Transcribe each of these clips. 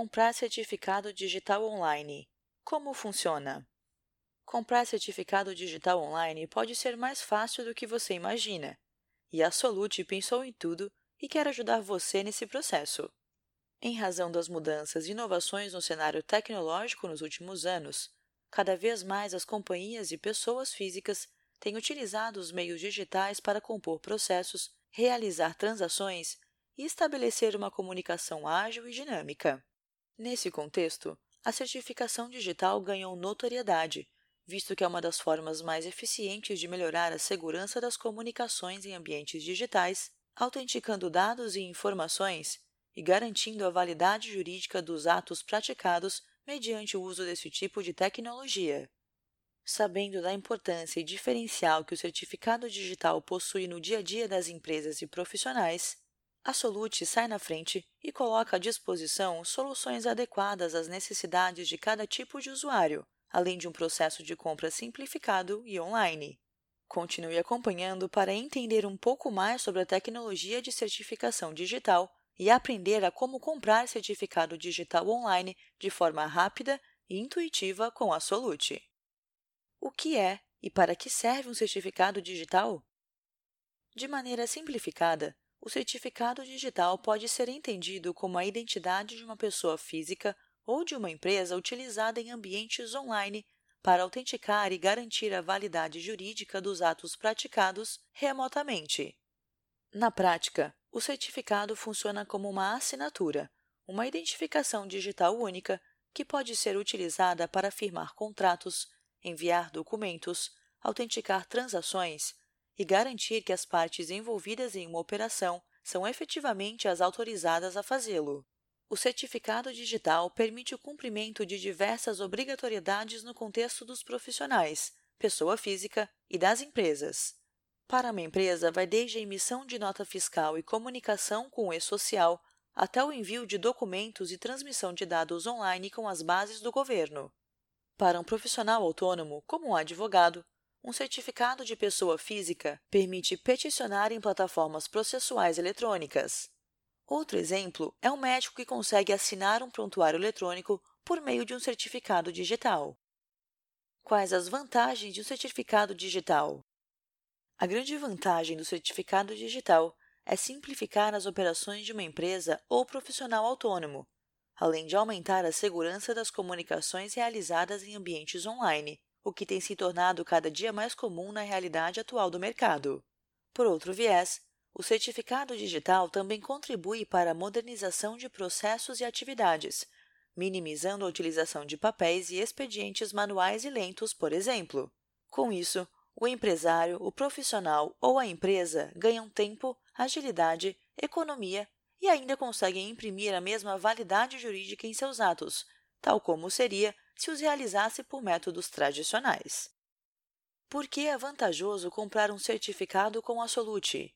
Comprar certificado digital online. Como funciona? Comprar certificado digital online pode ser mais fácil do que você imagina. E a Solute pensou em tudo e quer ajudar você nesse processo. Em razão das mudanças e inovações no cenário tecnológico nos últimos anos, cada vez mais as companhias e pessoas físicas têm utilizado os meios digitais para compor processos, realizar transações e estabelecer uma comunicação ágil e dinâmica. Nesse contexto, a certificação digital ganhou notoriedade, visto que é uma das formas mais eficientes de melhorar a segurança das comunicações em ambientes digitais, autenticando dados e informações e garantindo a validade jurídica dos atos praticados mediante o uso desse tipo de tecnologia. Sabendo da importância e diferencial que o certificado digital possui no dia a dia das empresas e profissionais, a Solute sai na frente e coloca à disposição soluções adequadas às necessidades de cada tipo de usuário, além de um processo de compra simplificado e online. Continue acompanhando para entender um pouco mais sobre a tecnologia de certificação digital e aprender a como comprar certificado digital online de forma rápida e intuitiva com a Solute. O que é e para que serve um certificado digital? De maneira simplificada, o certificado digital pode ser entendido como a identidade de uma pessoa física ou de uma empresa utilizada em ambientes online para autenticar e garantir a validade jurídica dos atos praticados remotamente. Na prática, o certificado funciona como uma assinatura, uma identificação digital única que pode ser utilizada para firmar contratos, enviar documentos, autenticar transações e garantir que as partes envolvidas em uma operação são efetivamente as autorizadas a fazê-lo. O certificado digital permite o cumprimento de diversas obrigatoriedades no contexto dos profissionais, pessoa física e das empresas. Para uma empresa, vai desde a emissão de nota fiscal e comunicação com o e-social até o envio de documentos e transmissão de dados online com as bases do governo. Para um profissional autônomo, como um advogado, um certificado de pessoa física permite peticionar em plataformas processuais eletrônicas. Outro exemplo é um médico que consegue assinar um prontuário eletrônico por meio de um certificado digital. Quais as vantagens de um certificado digital? A grande vantagem do certificado digital é simplificar as operações de uma empresa ou profissional autônomo, além de aumentar a segurança das comunicações realizadas em ambientes online, o que tem se tornado cada dia mais comum na realidade atual do mercado. Por outro viés, o certificado digital também contribui para a modernização de processos e atividades, minimizando a utilização de papéis e expedientes manuais e lentos, por exemplo. Com isso, o empresário, o profissional ou a empresa ganham tempo, agilidade, economia e ainda conseguem imprimir a mesma validade jurídica em seus atos, tal como seria se os realizasse por métodos tradicionais. Por que é vantajoso comprar um certificado com a Solute?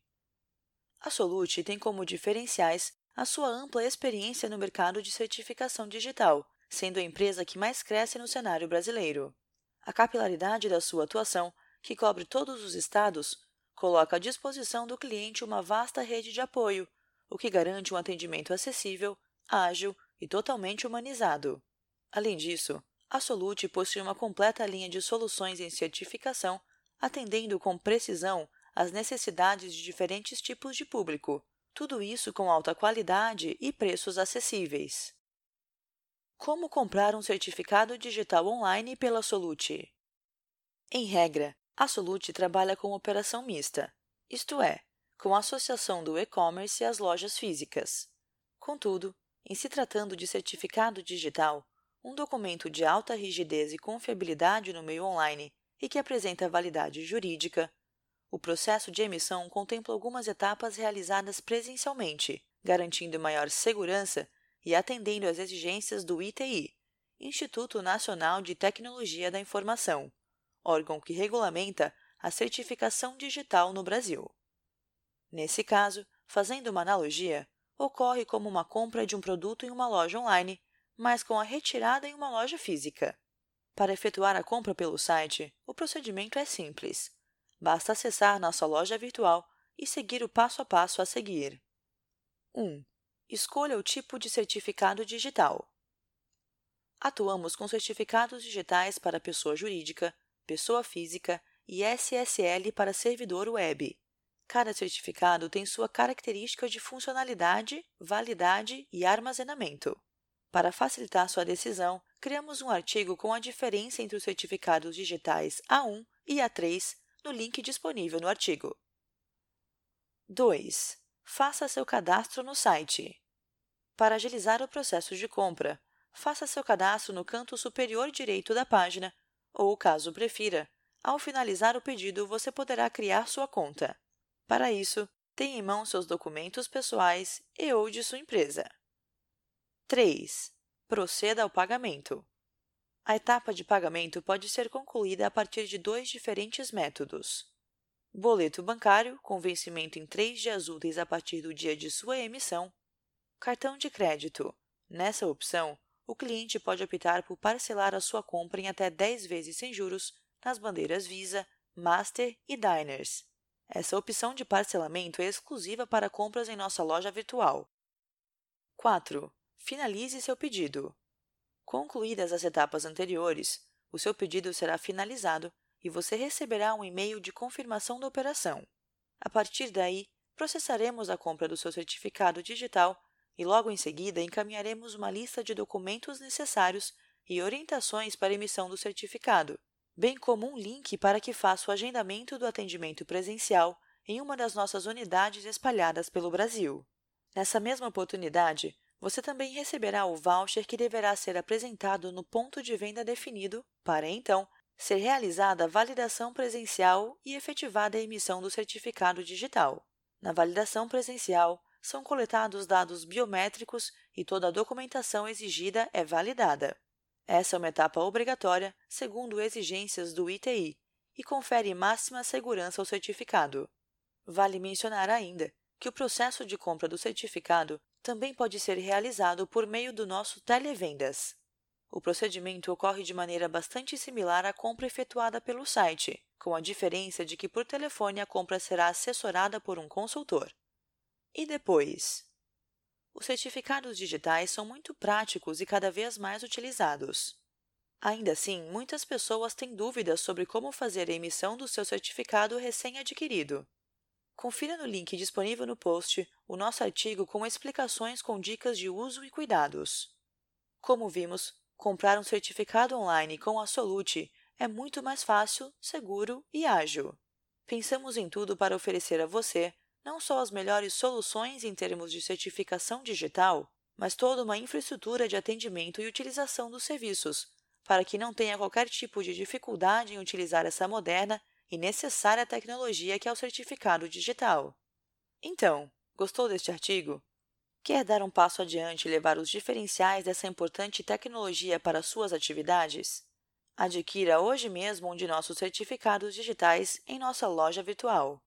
A Solute tem como diferenciais a sua ampla experiência no mercado de certificação digital, sendo a empresa que mais cresce no cenário brasileiro. A capilaridade da sua atuação, que cobre todos os estados, coloca à disposição do cliente uma vasta rede de apoio, o que garante um atendimento acessível, ágil e totalmente humanizado. Além disso, a Solute possui uma completa linha de soluções em certificação, atendendo com precisão às necessidades de diferentes tipos de público, tudo isso com alta qualidade e preços acessíveis. Como comprar um certificado digital online pela Solute? Em regra, a Solute trabalha com operação mista, isto é, com a associação do e-commerce às lojas físicas. Contudo, em se tratando de certificado digital, um documento de alta rigidez e confiabilidade no meio online e que apresenta validade jurídica. O processo de emissão contempla algumas etapas realizadas presencialmente, garantindo maior segurança e atendendo às exigências do ITI, Instituto Nacional de Tecnologia da Informação, órgão que regulamenta a certificação digital no Brasil. Nesse caso, fazendo uma analogia, ocorre como uma compra de um produto em uma loja online mas com a retirada em uma loja física. Para efetuar a compra pelo site, o procedimento é simples. Basta acessar nossa loja virtual e seguir o passo a passo a seguir. 1. Escolha o tipo de certificado digital. atuamos com certificados digitais para pessoa jurídica, pessoa física e SSL para servidor web. Cada certificado tem sua característica de funcionalidade, validade e armazenamento. Para facilitar sua decisão, criamos um artigo com a diferença entre os certificados digitais A1 e A3 no link disponível no artigo. 2. Faça seu cadastro no site. Para agilizar o processo de compra, faça seu cadastro no canto superior direito da página ou, caso prefira, ao finalizar o pedido, você poderá criar sua conta. Para isso, tenha em mão seus documentos pessoais e ou de sua empresa. 3. Proceda ao pagamento. A etapa de pagamento pode ser concluída a partir de dois diferentes métodos. Boleto bancário, com vencimento em três dias úteis a partir do dia de sua emissão. Cartão de crédito. Nessa opção, o cliente pode optar por parcelar a sua compra em até 10 vezes sem juros nas bandeiras Visa, Master e Diners. Essa opção de parcelamento é exclusiva para compras em nossa loja virtual. 4. Finalize seu pedido. Concluídas as etapas anteriores, o seu pedido será finalizado e você receberá um e-mail de confirmação da operação. A partir daí, processaremos a compra do seu certificado digital e logo em seguida encaminharemos uma lista de documentos necessários e orientações para emissão do certificado bem como um link para que faça o agendamento do atendimento presencial em uma das nossas unidades espalhadas pelo Brasil. Nessa mesma oportunidade, você também receberá o voucher que deverá ser apresentado no ponto de venda definido para, então, ser realizada a validação presencial e efetivada a emissão do certificado digital. Na validação presencial, são coletados dados biométricos e toda a documentação exigida é validada. Essa é uma etapa obrigatória, segundo exigências do ITI, e confere máxima segurança ao certificado. Vale mencionar ainda que o processo de compra do certificado também pode ser realizado por meio do nosso televendas. O procedimento ocorre de maneira bastante similar à compra efetuada pelo site, com a diferença de que por telefone a compra será assessorada por um consultor. E depois? Os certificados digitais são muito práticos e cada vez mais utilizados. Ainda assim, muitas pessoas têm dúvidas sobre como fazer a emissão do seu certificado recém-adquirido. Confira no link disponível no post o nosso artigo com explicações com dicas de uso e cuidados. Como vimos, comprar um certificado online com a Solute é muito mais fácil, seguro e ágil. Pensamos em tudo para oferecer a você não só as melhores soluções em termos de certificação digital, mas toda uma infraestrutura de atendimento e utilização dos serviços, para que não tenha qualquer tipo de dificuldade em utilizar essa moderna e necessária tecnologia que é o certificado digital. Então, gostou deste artigo? Quer dar um passo adiante e levar os diferenciais dessa importante tecnologia para suas atividades? Adquira hoje mesmo um de nossos certificados digitais em nossa loja virtual.